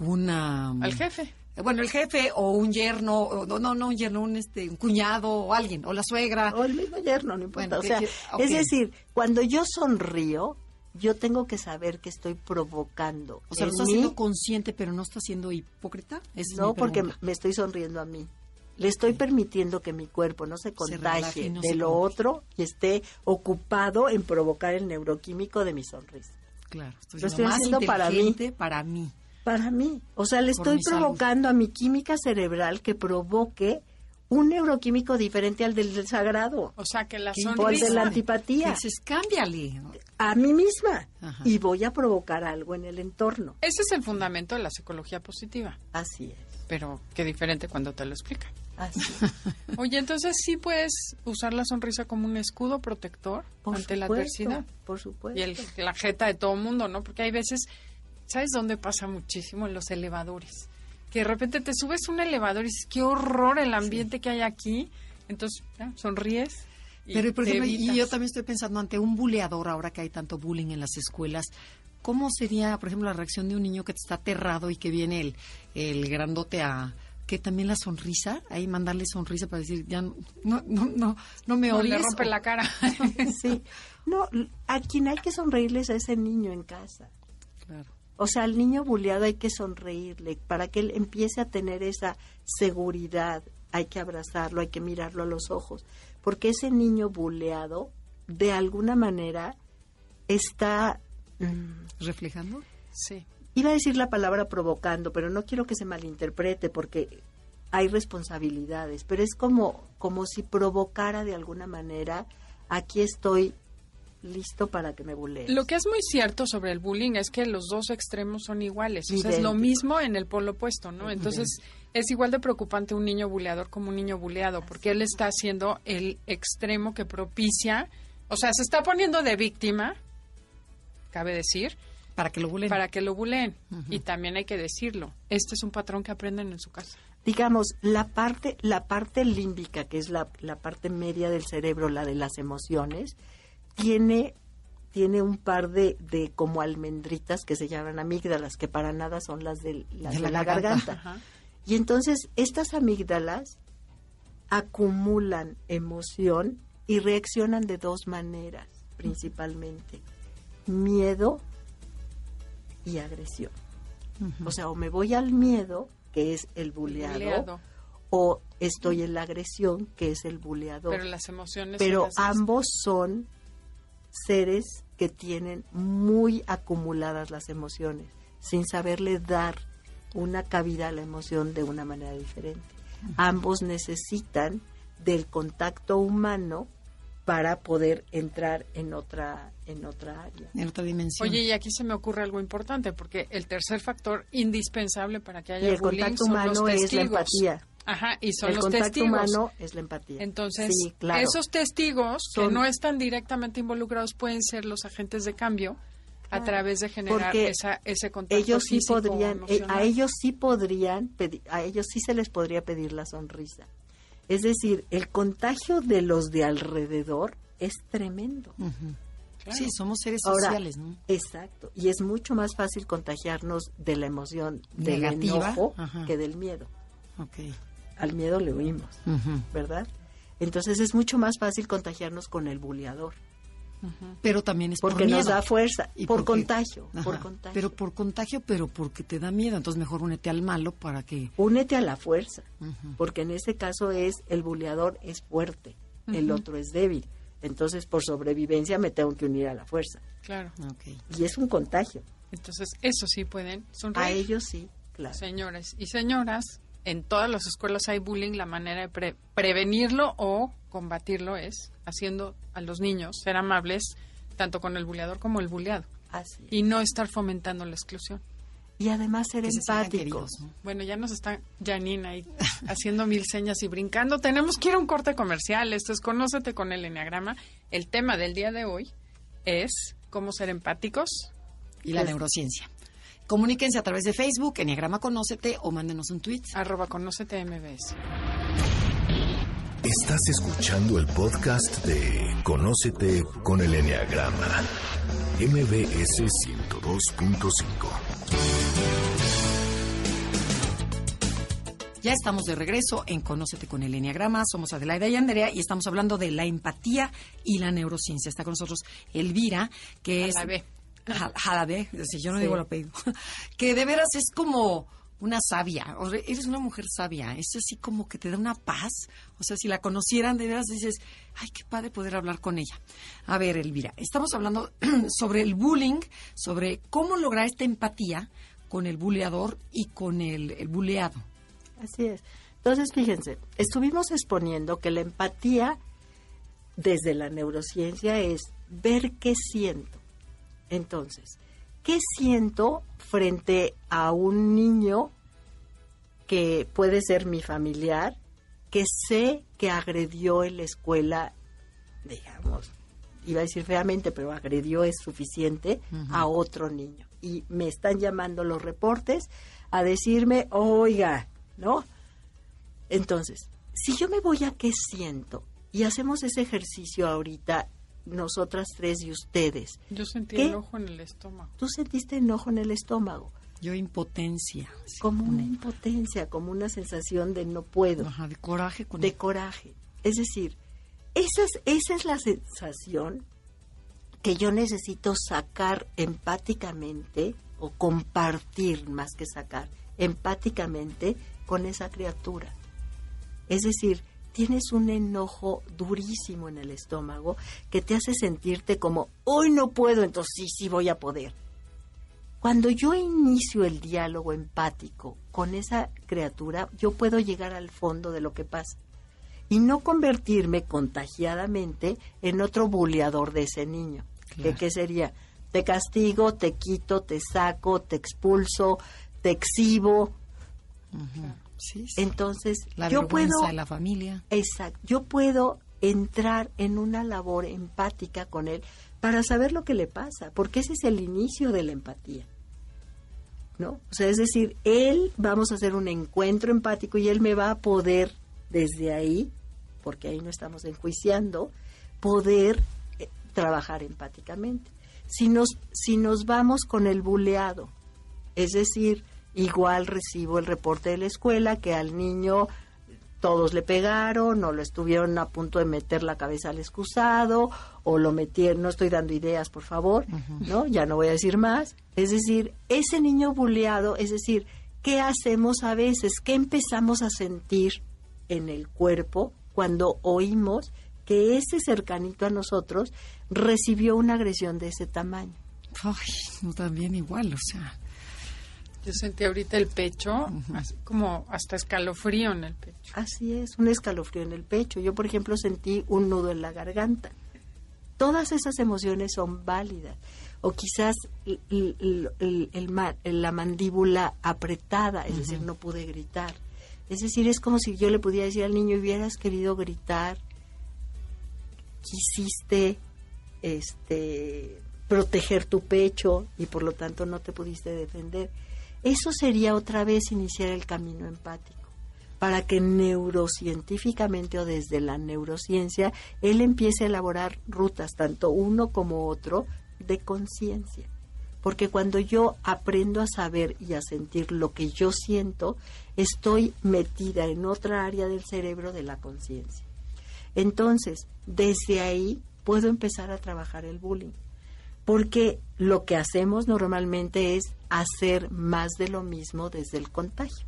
una... Al jefe. Bueno, el jefe o un yerno, o no, no, no un yerno, un, este, un cuñado o alguien, o la suegra. O el mismo yerno, no importa. Bueno, o que- sea, que- ok. es decir, cuando yo sonrío, yo tengo que saber que estoy provocando. O sea, lo en estás mí- haciendo consciente, pero no estás siendo hipócrita. Esa No, porque me estoy sonriendo a mí. Le estoy permitiendo que mi cuerpo no se contagie no de se lo contagie. otro y esté ocupado en provocar el neuroquímico de mi sonrisa. Claro, estoy Lo siendo estoy más haciendo para mí. para mí. Para mí. O sea, le Por estoy salud. provocando a mi química cerebral que provoque un neuroquímico diferente al del desagrado O sea, que la al de sonrisa. la antipatía. dices, cámbiale. ¿no? A mí misma. Ajá. Y voy a provocar algo en el entorno. Ese es el fundamento de la psicología positiva. Así es. Pero qué diferente cuando te lo explica. Así Oye, entonces sí puedes usar la sonrisa como un escudo protector Por ante la adversidad. Por supuesto. Y el, la jeta de todo mundo, ¿no? Porque hay veces, ¿sabes dónde pasa muchísimo? En los elevadores. Que de repente te subes a un elevador y dices, qué horror el ambiente que hay aquí. Entonces, ya, sonríes. y Pero, por te ejemplo, y yo también estoy pensando ante un buleador, ahora que hay tanto bullying en las escuelas, ¿cómo sería, por ejemplo, la reacción de un niño que te está aterrado y que viene el, el grandote a que también la sonrisa, ahí mandarle sonrisa para decir, ya no, no, no, no, no me No, odies. le rompe o- la cara. Sí. No, a quien hay que sonreírles a ese niño en casa. Claro. O sea, al niño buleado hay que sonreírle para que él empiece a tener esa seguridad. Hay que abrazarlo, hay que mirarlo a los ojos. Porque ese niño buleado, de alguna manera, está... mm, ¿Reflejando? sí. iba a decir la palabra provocando, pero no quiero que se malinterprete porque hay responsabilidades, pero es como, como si provocara de alguna manera, aquí estoy listo para que me bulees. Lo que es muy cierto sobre el bullying es que los dos extremos son iguales. O sea, es lo mismo en el polo opuesto, ¿no? Entonces, es igual de preocupante un niño buleador como un niño buleado, porque él está haciendo el extremo que propicia, o sea, se está poniendo de víctima, cabe decir, Para que lo bulen. para que lo buleen. Y también hay que decirlo. Este es un patrón que aprenden en su casa. Digamos, la parte, la parte límbica, que es la, la parte media del cerebro, la de las emociones, tiene, tiene un par de, de como almendritas que se llaman amígdalas, que para nada son las de, las De de la la, garganta. Y entonces estas amígdalas acumulan emoción y reaccionan de dos maneras, principalmente. Miedo y agresión. O sea, o me voy al miedo, que es el buleado, Buleado. o estoy en la agresión, que es el buleador. Pero las emociones. Pero las- ambos son seres que tienen muy acumuladas las emociones, sin saberle dar una cabida a la emoción de una manera diferente. ambos necesitan del contacto humano para poder entrar en otra en otra área. En otra dimensión. Oye, y aquí se me ocurre algo importante, porque el tercer factor indispensable para que haya y el bullying contacto son humano los es la empatía. Ajá, y son el los contacto testigos. humano es la empatía. Entonces, Sí, claro. esos testigos que no están directamente involucrados pueden ser los agentes de cambio a través de generar Porque esa, ese contacto ellos sí físico podrían, eh, a ellos sí podrían, a ellos sí se les podría pedir la sonrisa. Es decir, el contagio de los de alrededor es tremendo. Claro. Sí, somos seres Ahora, sociales, ¿no? Exacto. Y es mucho más fácil contagiarnos de la emoción del Negativa, enojo ajá. que del miedo. Ok. Al miedo le huimos. ¿verdad? Entonces es mucho más fácil contagiarnos con el buleador, Pero también es por porque nos da fuerza, Y por porque- contagio, por Ajá. contagio. Pero por contagio, pero porque te da miedo. Entonces mejor únete al malo para que... Únete a la fuerza, porque en este caso es el buleador es fuerte, el otro es débil. Entonces, por sobrevivencia me tengo que unir a la fuerza. Claro. Ok. Y es un contagio. Entonces, eso sí pueden sonreír. A ellos sí, claro. Señores y señoras, en todas las escuelas hay bullying. La manera de pre- prevenirlo o combatirlo es haciendo a los niños ser amables tanto con el buleador como el buleado Así es. y no estar fomentando la exclusión. Y además ser Que se sientan empáticos. queridos, ¿no? Bueno, ya nos está Janine ahí haciendo mil señas y brincando. Tenemos que ir a un corte comercial. Esto es Conócete con el Enneagrama. El tema del día de hoy es cómo ser empáticos. Y la Pues- neurociencia. Comuníquense a través de Facebook, Enneagrama Conócete, o mándenos un tweet. Arroba Conócete MBS. Estás escuchando el podcast de Conócete con el Enneagrama. MBS 102.5. Ya estamos de regreso en Conócete con el Enneagrama. Somos Adelaida y Andrea y estamos hablando de la empatía y la neurociencia. Está con nosotros Elvira, que es... Jalabe. Ja- Jalabe, yo no Sí. digo el apellido. Que de veras es como una sabia. O eres una mujer sabia. Es así como que te da una paz. O sea, si la conocieran, de veras dices, ay, qué padre poder hablar con ella. A ver, Elvira, estamos hablando sobre el bullying, sobre cómo lograr esta empatía con el buleador y con el, el buleado. Así es. Entonces, fíjense, estuvimos exponiendo que la empatía desde la neurociencia es ver qué siento. Entonces, ¿qué siento frente a un niño que puede ser mi familiar, que sé que agredió en la escuela, digamos, iba a decir feamente, pero agredió es suficiente a otro niño? Y me están llamando los reportes a decirme, oiga, ¿no? Entonces, si yo me voy a qué siento y hacemos ese ejercicio ahorita, nosotras tres y ustedes, Yo sentí ¿Qué? el ojo en el estómago. tú sentiste enojo en el estómago, Yo impotencia. como una impotencia, como una sensación de no puedo, Ajá, de coraje con de coraje. Es decir, esa es, esa es la sensación que yo necesito sacar empáticamente o compartir más que sacar empáticamente con esa criatura. Es decir, tienes un enojo durísimo en el estómago que te hace sentirte como, hoy no puedo, entonces sí, sí voy a poder. Cuando yo inicio el diálogo empático con esa criatura, yo puedo llegar al fondo de lo que pasa y no convertirme contagiadamente en otro buleador de ese niño. Claro. ¿Que ¿Qué sería? Te castigo, te quito, te saco, te expulso, te exhibo. Sí, sí. Entonces, la yo puedo de la familia. Exacto. Yo puedo entrar en una labor empática con él para saber lo que le pasa, porque ese es el inicio de la empatía. ¿No? O sea, es decir, él, vamos a hacer un encuentro empático y él me va a poder, desde ahí, porque ahí no estamos enjuiciando, poder eh, trabajar empáticamente. Si nos, si nos vamos con el buleado, es decir, igual recibo el reporte de la escuela que al niño todos le pegaron o lo estuvieron a punto de meter la cabeza al excusado o lo metieron, no estoy dando ideas, por favor, ¿no? Ya no voy a decir más. Es decir, ese niño buleado, es decir, ¿qué hacemos a veces? ¿Qué empezamos a sentir en el cuerpo cuando oímos que ese cercanito a nosotros recibió una agresión de ese tamaño? Ay, no, también igual, o sea, Yo sentí ahorita el pecho, así como hasta escalofrío en el pecho. Así es, un escalofrío en el pecho. Yo, por ejemplo, sentí un nudo en la garganta. Todas esas emociones son válidas. O quizás el- el- el- el ma- la mandíbula apretada, es decir, no pude gritar. Es decir, es como si yo le pudiera decir al niño, hubieras querido gritar, quisiste este proteger tu pecho y por lo tanto no te pudiste defender. Eso sería otra vez iniciar el camino empático para que neurocientíficamente o desde la neurociencia él empiece a elaborar rutas, tanto uno como otro, de conciencia. Porque cuando yo aprendo a saber y a sentir lo que yo siento, estoy metida en otra área del cerebro de la conciencia. Entonces, desde ahí puedo empezar a trabajar el bullying. Porque lo que hacemos normalmente es hacer más de lo mismo desde el contagio.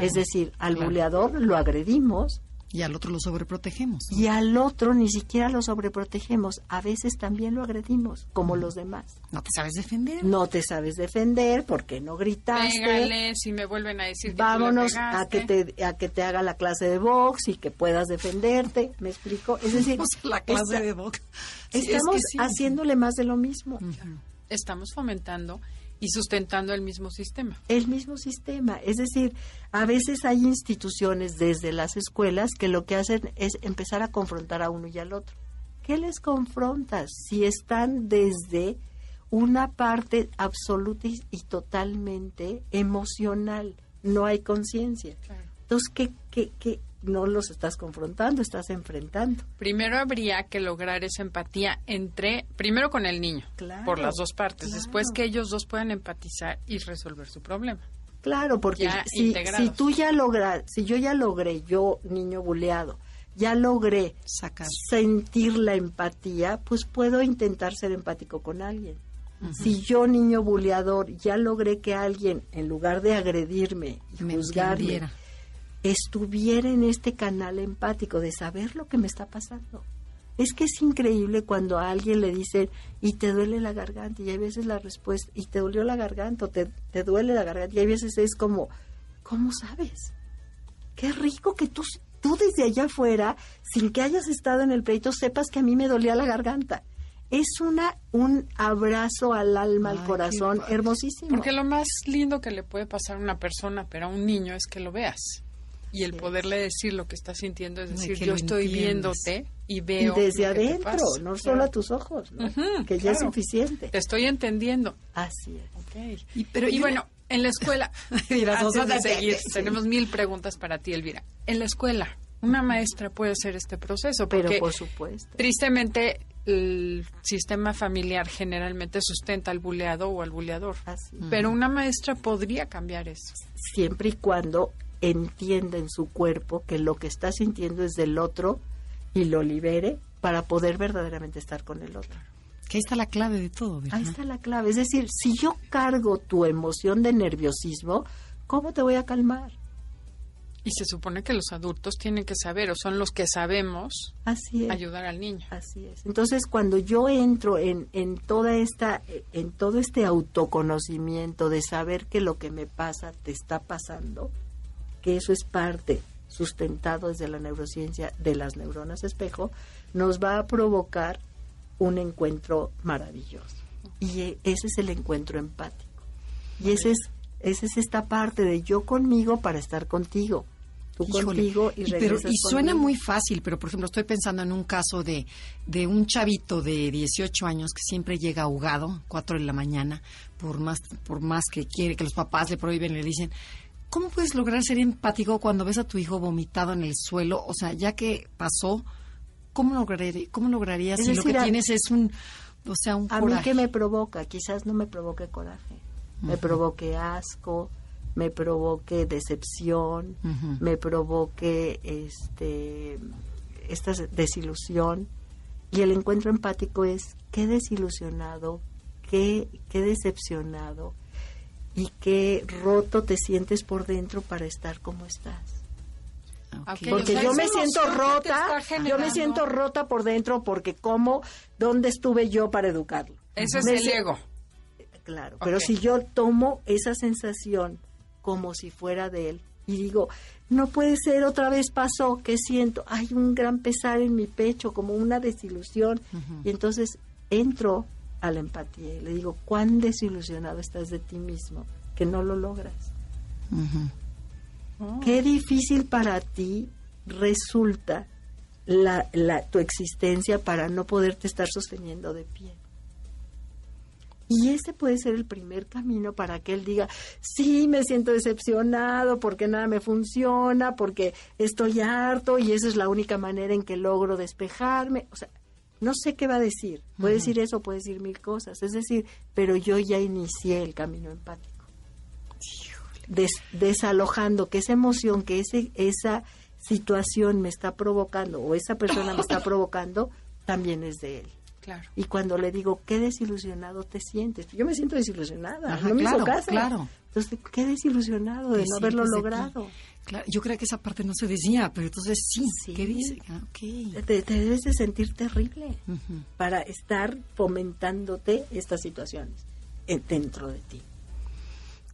Es decir, al Claro. buleador lo agredimos Y al otro lo sobreprotegemos. y al otro ni siquiera lo sobreprotegemos. A veces también lo agredimos, como los demás. No te sabes defender. No te sabes defender porque no gritaste. Pégale, si me vuelven a decir que tú Vámonos a que te a que te haga la clase de box y que puedas defenderte. ¿Me explico? Es decir, la clase esta- de box. Sí, es estamos que sí. haciéndole más de lo mismo. Estamos fomentando y sustentando el mismo sistema. el mismo sistema. Es decir, a veces hay instituciones desde las escuelas que lo que hacen es empezar a confrontar a uno y al otro. ¿Qué les confrontas si están desde una parte absoluta y, totalmente emocional? No hay conciencia. Entonces, ¿qué, qué, qué? No los estás confrontando, estás enfrentando. Primero habría que lograr esa empatía entre, primero con el niño, Claro, por las dos partes, claro. después que ellos dos puedan empatizar y resolver su problema. Claro, porque si, si tú ya logras, si yo ya logré, yo niño buleado, ya logré Sacar. sentir la empatía, pues puedo intentar ser empático con alguien. Si yo, niño buleador, ya logré que alguien, en lugar de agredirme y Me juzgarme, entendiera. Estuviera en este canal empático de saber lo que me está pasando. Es que es increíble cuando a alguien le dicen, y te duele la garganta, y hay veces la respuesta, y te dolió la garganta, o te, te duele la garganta, y hay veces es como, ¿cómo sabes? Qué rico que tú, tú desde allá afuera, sin que hayas estado en el pleito, sepas que a mí me dolía la garganta. Es una un abrazo al alma, Ay, al corazón, hermosísimo. Porque lo más lindo que le puede pasar a una persona, pero a un niño, es que lo veas. Y el poderle decir lo que está sintiendo, es decir, yo estoy entiendas. viéndote y y veo. desde que te adentro, no Claro. solo a tus ojos, ¿no? Ujú, que ya es claro. suficiente. Te estoy entendiendo. Así es. Y, pero y bueno, en la escuela, Mira, antes de seguir, sí. tenemos mil preguntas para ti, Elvira. En la escuela, una maestra puede hacer este proceso, Pero porque por supuesto. tristemente el sistema familiar generalmente sustenta al buleado o al buleador. Así. Pero una maestra podría cambiar eso. Siempre y cuando entienda en su cuerpo que lo que está sintiendo es del otro y lo libere para poder verdaderamente estar con el otro. Que ahí está la clave de todo, ¿verdad? Ahí está la clave. Es decir, si yo cargo tu emoción de nerviosismo, ¿cómo te voy a calmar? Y se supone que los adultos tienen que saber, o son los que sabemos, Así es. ayudar al niño. Así es. Entonces, cuando yo entro en, en toda esta, en todo este autoconocimiento de saber que lo que me pasa te está pasando, que eso es parte sustentado desde la neurociencia de las neuronas espejo, nos va a provocar un encuentro maravilloso. Y e- ese es el encuentro empático. Y ese es, esa es esta parte de yo conmigo para estar contigo. Tú Híjole, contigo y, y, pero, regresas y suena conmigo. muy fácil, pero por ejemplo estoy pensando en un caso de, de un chavito de 18 años que siempre llega ahogado, 4 de la mañana, por más, por más que quiere, que los papás le prohíben, le dicen, ¿cómo puedes lograr ser empático cuando ves a tu hijo vomitado en el suelo? O sea, ya que pasó, ¿cómo, lograré, cómo lograrías Es si lo que tienes es un, o sea, un A mí coraje? que me provoca, quizás no me provoque coraje, me provoque asco, me provoque decepción, me provoque este esta desilusión y el encuentro empático es qué desilusionado, qué qué decepcionado y qué roto te sientes por dentro para estar como estás. Porque sea, yo me siento rota, yo me siento rota por dentro porque cómo, ¿dónde estuve yo para educarlo? Ese es Me el ego. claro. Pero si yo tomo esa sensación como si fuera de él y digo, no puede ser, otra vez pasó, ¿qué siento? Hay un gran pesar en mi pecho, como una desilusión. Y entonces entro a la empatía y le digo, ¿cuán desilusionado estás de ti mismo que no lo logras? Qué difícil para ti resulta la, la, tu existencia para no poderte estar sosteniendo de pie. Y ese puede ser el primer camino para que él diga, sí, me siento decepcionado porque nada me funciona, porque estoy harto y esa es la única manera en que logro despejarme. O sea, no sé qué va a decir. Puede decir eso, puede decir mil cosas. Es decir, pero yo ya inicié el camino empático. desalojando que esa emoción, que ese, esa situación me está provocando o esa persona me está provocando, también es de él. Claro. Y cuando le digo, qué desilusionado te sientes, yo me siento desilusionada, no me hizo caso. Claro. Entonces, qué desilusionado de no haberlo logrado. Claro, yo creo que esa parte no se decía, pero entonces sí, ¿qué dice? Ah, te, debes de sentir terrible para estar fomentándote estas situaciones dentro de ti.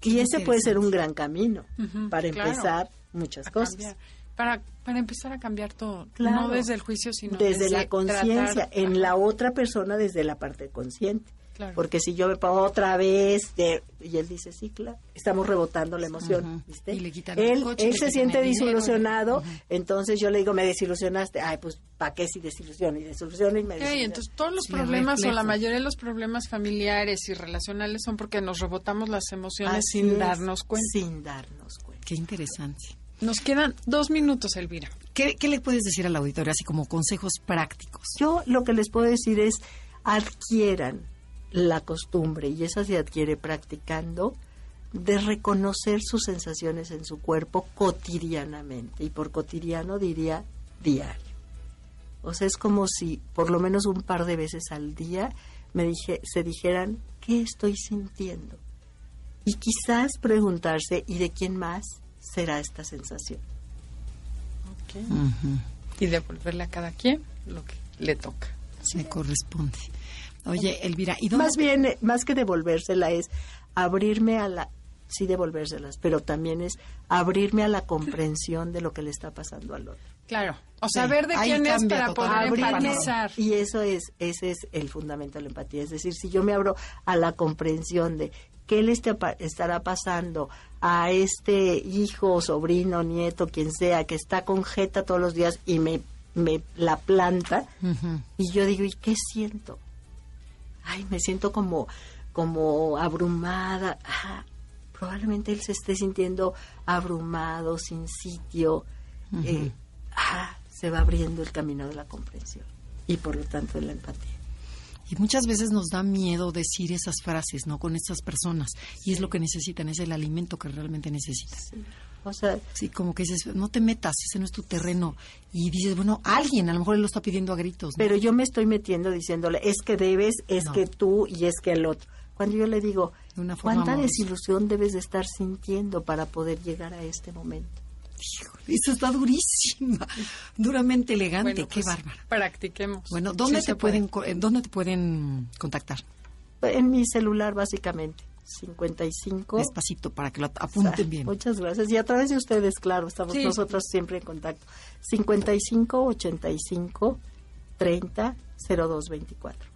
y ese puede ser un gran camino para empezar muchas cosas para, para empezar a cambiar todo. No desde el juicio, sino desde, la conciencia, en la otra persona desde la parte consciente. Porque si yo me pongo otra vez, de, y él dice, sí, claro, estamos rebotando la emoción, ¿viste? Y le quitan él, coche, él se siente desilusionado, entonces yo le digo, me desilusionaste, ay, pues, ¿para qué si desilusiono? Y desilusiono y me desilusiono. entonces todos los problemas o la mayoría de los problemas familiares y relacionales son porque nos rebotamos las emociones sin darnos cuenta. Sin darnos cuenta. Qué interesante. Nos quedan dos minutos, Elvira. ¿Qué, le puedes decir al auditorio, así como consejos prácticos? Yo lo que les puedo decir es adquieran la costumbre, y esa se adquiere practicando, de reconocer sus sensaciones en su cuerpo cotidianamente. Y por cotidiano diría diario. O sea, es como si por lo menos un par de veces al día me dije, se dijeran, ¿qué estoy sintiendo? Y quizás preguntarse, ¿y de quién más? Será esta sensación. Y devolverle a cada quien lo que le toca. Se corresponde. Oye, Elvira, ¿y Más bien, más que devolvérsela es abrirme a la, sí devolvérselas, pero también es abrirme a la comprensión de lo que le está pasando al otro. Claro, o saber de quién es para poder empatizar. Y eso es, ese es el fundamento de la empatía. Es decir, si yo me abro a la comprensión de qué le estará pasando a este hijo, sobrino, nieto, quien sea, que está con jeta todos los días y me, me la planta, y yo digo, ¿y qué siento? Ay, me siento como, como abrumada. probablemente él se esté sintiendo abrumado, sin sitio. Eh, se va abriendo el camino de la comprensión y por lo tanto de la empatía. Y muchas veces nos da miedo decir esas frases, ¿no? Con estas personas. Y es lo que necesitan, es el alimento que realmente necesitan. Sí. O sea, sí, como que dices, no te metas, ese no es tu terreno. Y dices, bueno, alguien, a lo mejor él lo está pidiendo a gritos. Pero yo me estoy metiendo diciéndole, es que debes, es que tú y es que el otro. Cuando yo le digo, ¿cuánta desilusión debes de estar sintiendo para poder llegar a este momento? Eso está durísima, duramente elegante, qué pues, bárbara. Practiquemos. Bueno, ¿dónde te pueden dónde te pueden contactar? En mi celular básicamente. 55. Despacito para que lo apunten bien. Muchas gracias. Y a través de ustedes, claro, estamos nosotros siempre en contacto. 55 85 30 02 24.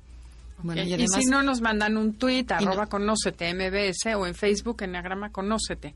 Bueno, y, si no nos mandan un tweet, arroba conócete MBS o en Facebook, Enneagrama Conócete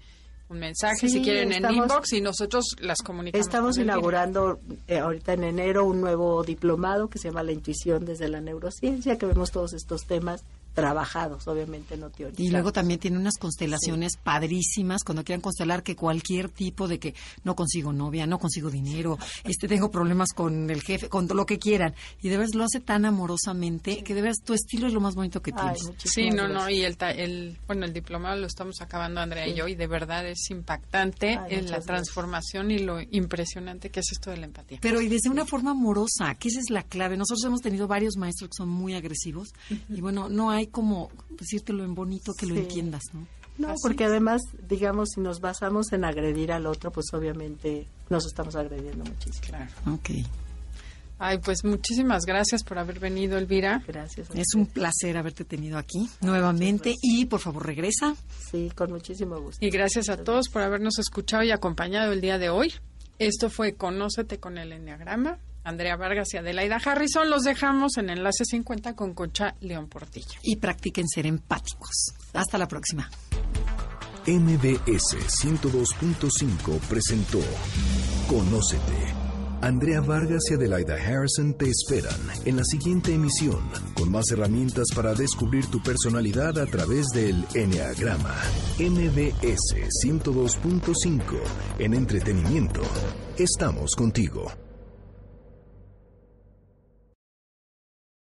un mensaje si quieren en inbox y nosotros las comunicamos. Estamos inaugurando eh, ahorita en enero un nuevo diplomado que se llama La intuición desde la neurociencia, que vemos todos estos temas trabajados, obviamente no teorizados. Y luego también tiene unas constelaciones padrísimas cuando quieran constelar que cualquier tipo de que no consigo novia, no consigo dinero, este tengo problemas con el jefe, con lo que quieran. Y de verdad lo hace tan amorosamente que de verdad tu estilo es lo más bonito que tienes. sí, no, no, y el, el, bueno, el diplomado lo estamos acabando Andrea y yo y de verdad es impactante en la transformación y lo impresionante que es esto de la empatía. Pero y desde una forma amorosa, que esa es la clave. Nosotros hemos tenido varios maestros que son muy agresivos y bueno, no hay como decírtelo en bonito que lo entiendas, ¿no? No, porque además, digamos, si nos basamos en agredir al otro, pues obviamente nos estamos agrediendo muchísimo. Claro. Ok. Ay, pues muchísimas gracias por haber venido, Elvira. Gracias. Es un placer haberte tenido aquí nuevamente y por favor regresa. Sí, con muchísimo gusto. Y gracias a todos por habernos escuchado y acompañado el día de hoy. Esto fue Conócete con el Enneagrama. Andrea Vargas y Adelaida Harrison los dejamos en Enlace 50 con Concha León Portilla. Y practiquen ser empáticos. Hasta la próxima. MBS 102.5 presentó Conócete. Andrea Vargas y Adelaida Harrison te esperan en la siguiente emisión con más herramientas para descubrir tu personalidad a través del Enneagrama. MBS 102.5 en entretenimiento. Estamos contigo.